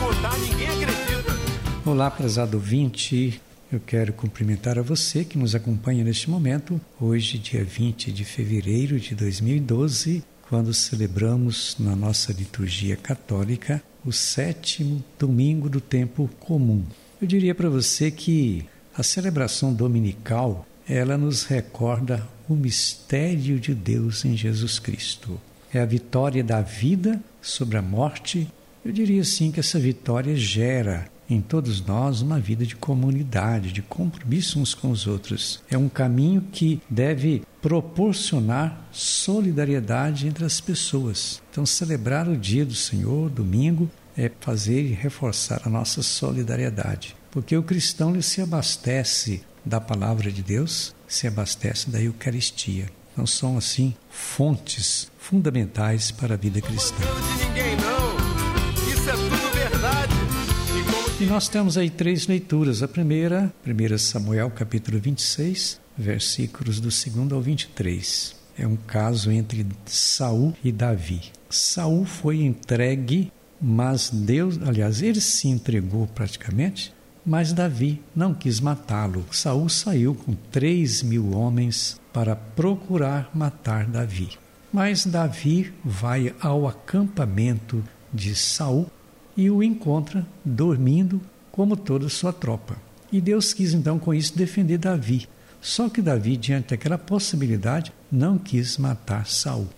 contar, ninguém acredita. Olá, prezado ouvinte. Eu quero cumprimentar a você que nos acompanha neste momento, hoje, dia 20 de fevereiro de 2012, quando celebramos na nossa liturgia católica o sétimo domingo do tempo comum. Eu diria para você que a celebração dominical, ela nos recorda o mistério de Deus em Jesus Cristo. É a vitória da vida sobre a morte. Eu diria assim que essa vitória gera em todos nós uma vida de comunidade, de compromisso uns com os outros. É um caminho que deve proporcionar solidariedade entre as pessoas. Então, celebrar o dia do Senhor, domingo, é fazer e reforçar a nossa solidariedade. Porque o cristão ele se abastece da palavra de Deus, se abastece da Eucaristia. Então são assim fontes fundamentais para a vida cristã. E nós temos aí três leituras. A primeira, 1 Samuel capítulo 26, versículos do 2 ao 23. É um caso entre Saul e Davi. Saul foi entregue, mas Deus, aliás, ele se entregou praticamente, mas Davi não quis matá-lo. Saul saiu com três mil homens para procurar matar Davi. Mas Davi vai ao acampamento de Saul e o encontra dormindo como toda sua tropa. E Deus quis então com isso defender Davi. Só que Davi, diante daquela possibilidade, não quis matar Saul.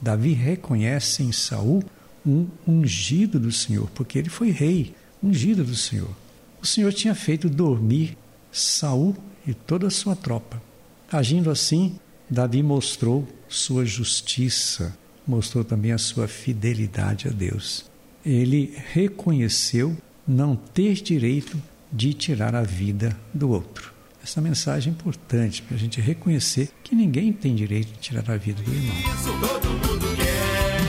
Davi reconhece em Saul um ungido do Senhor, porque ele foi rei, ungido do Senhor. O Senhor tinha feito dormir Saul e toda a sua tropa. Agindo assim, Davi mostrou sua justiça, mostrou também a sua fidelidade a Deus ele reconheceu não ter direito de tirar a vida do outro. Essa mensagem é importante para a gente reconhecer que ninguém tem direito de tirar a vida do irmão. Isso todo mundo quer.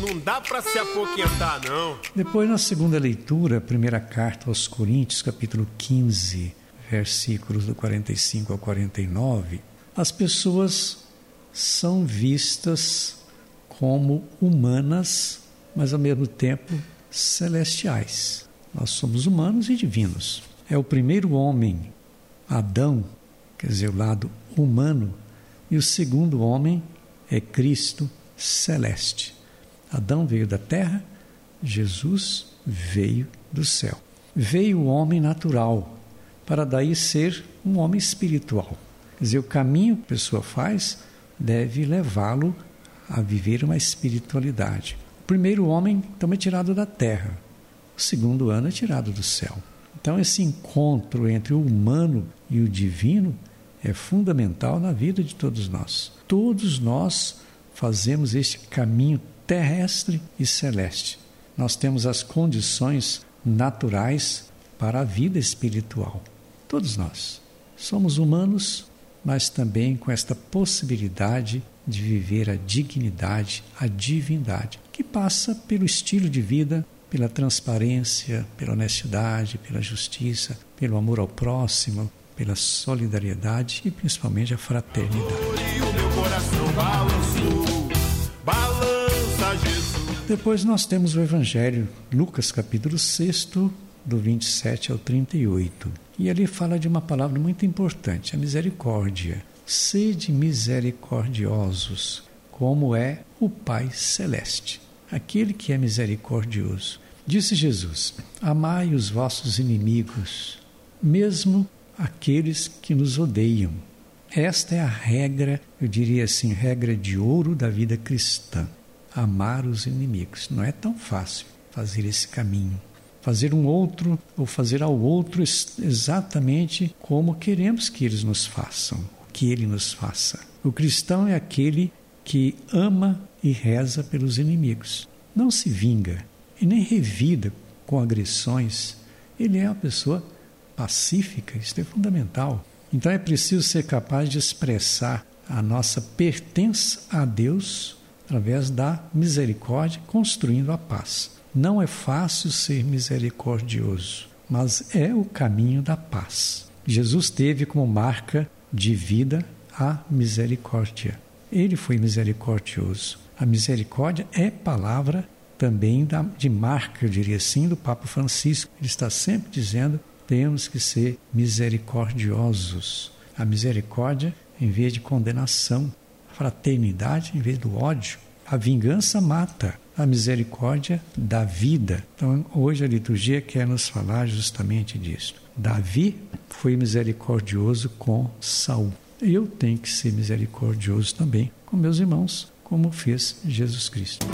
Não dá para se apoquentar, não. Depois, na segunda leitura, primeira carta aos Coríntios, capítulo 15, versículos do 45 ao 49, as pessoas são vistas como humanas mas ao mesmo tempo celestiais. Nós somos humanos e divinos. É o primeiro homem, Adão, quer dizer, o lado humano, e o segundo homem é Cristo celeste. Adão veio da terra, Jesus veio do céu. Veio o homem natural, para daí ser um homem espiritual. Quer dizer, o caminho que a pessoa faz deve levá-lo a viver uma espiritualidade. O primeiro homem então é tirado da terra, o segundo ano é tirado do céu. Então, esse encontro entre o humano e o divino é fundamental na vida de todos nós. Todos nós fazemos este caminho terrestre e celeste. Nós temos as condições naturais para a vida espiritual. Todos nós somos humanos, mas também com esta possibilidade de viver a dignidade, a divindade, que passa pelo estilo de vida, pela transparência, pela honestidade, pela justiça, pelo amor ao próximo, pela solidariedade e principalmente a fraternidade. Depois nós temos o Evangelho, Lucas capítulo 6, do 27 ao 38. E ali fala de uma palavra muito importante, a misericórdia. Sede misericordiosos, como é o Pai Celeste, aquele que é misericordioso. Disse Jesus: Amai os vossos inimigos, mesmo aqueles que nos odeiam. Esta é a regra, eu diria assim, regra de ouro da vida cristã. Amar os inimigos. Não é tão fácil fazer esse caminho fazer um outro ou fazer ao outro exatamente como queremos que eles nos façam, que ele nos faça. O cristão é aquele que ama e reza pelos inimigos. Não se vinga e nem revida com agressões. Ele é uma pessoa pacífica, isso é fundamental. Então é preciso ser capaz de expressar a nossa pertença a Deus através da misericórdia, construindo a paz. Não é fácil ser misericordioso, mas é o caminho da paz. Jesus teve como marca de vida a misericórdia. Ele foi misericordioso. A misericórdia é palavra também de marca, eu diria assim, do Papa Francisco. Ele está sempre dizendo temos que ser misericordiosos. A misericórdia em vez de condenação, a fraternidade em vez do ódio. A vingança mata, a misericórdia dá vida. Então, hoje a liturgia quer nos falar justamente disso. Davi foi misericordioso com Saul. Eu tenho que ser misericordioso também com meus irmãos, como fez Jesus Cristo.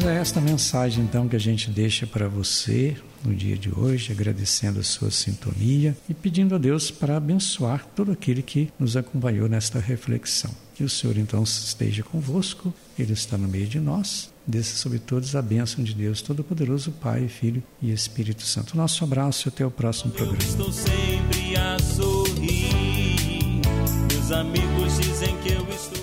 É esta mensagem então que a gente deixa para você no dia de hoje, agradecendo a sua sintonia e pedindo a Deus para abençoar todo aquele que nos acompanhou nesta reflexão. Que o Senhor então esteja convosco, Ele está no meio de nós. Desça sobre todos a bênção de Deus Todo-Poderoso, Pai, Filho e Espírito Santo. Nosso abraço e até o próximo programa. Eu estou sempre a sorrir. Meus amigos dizem que eu estou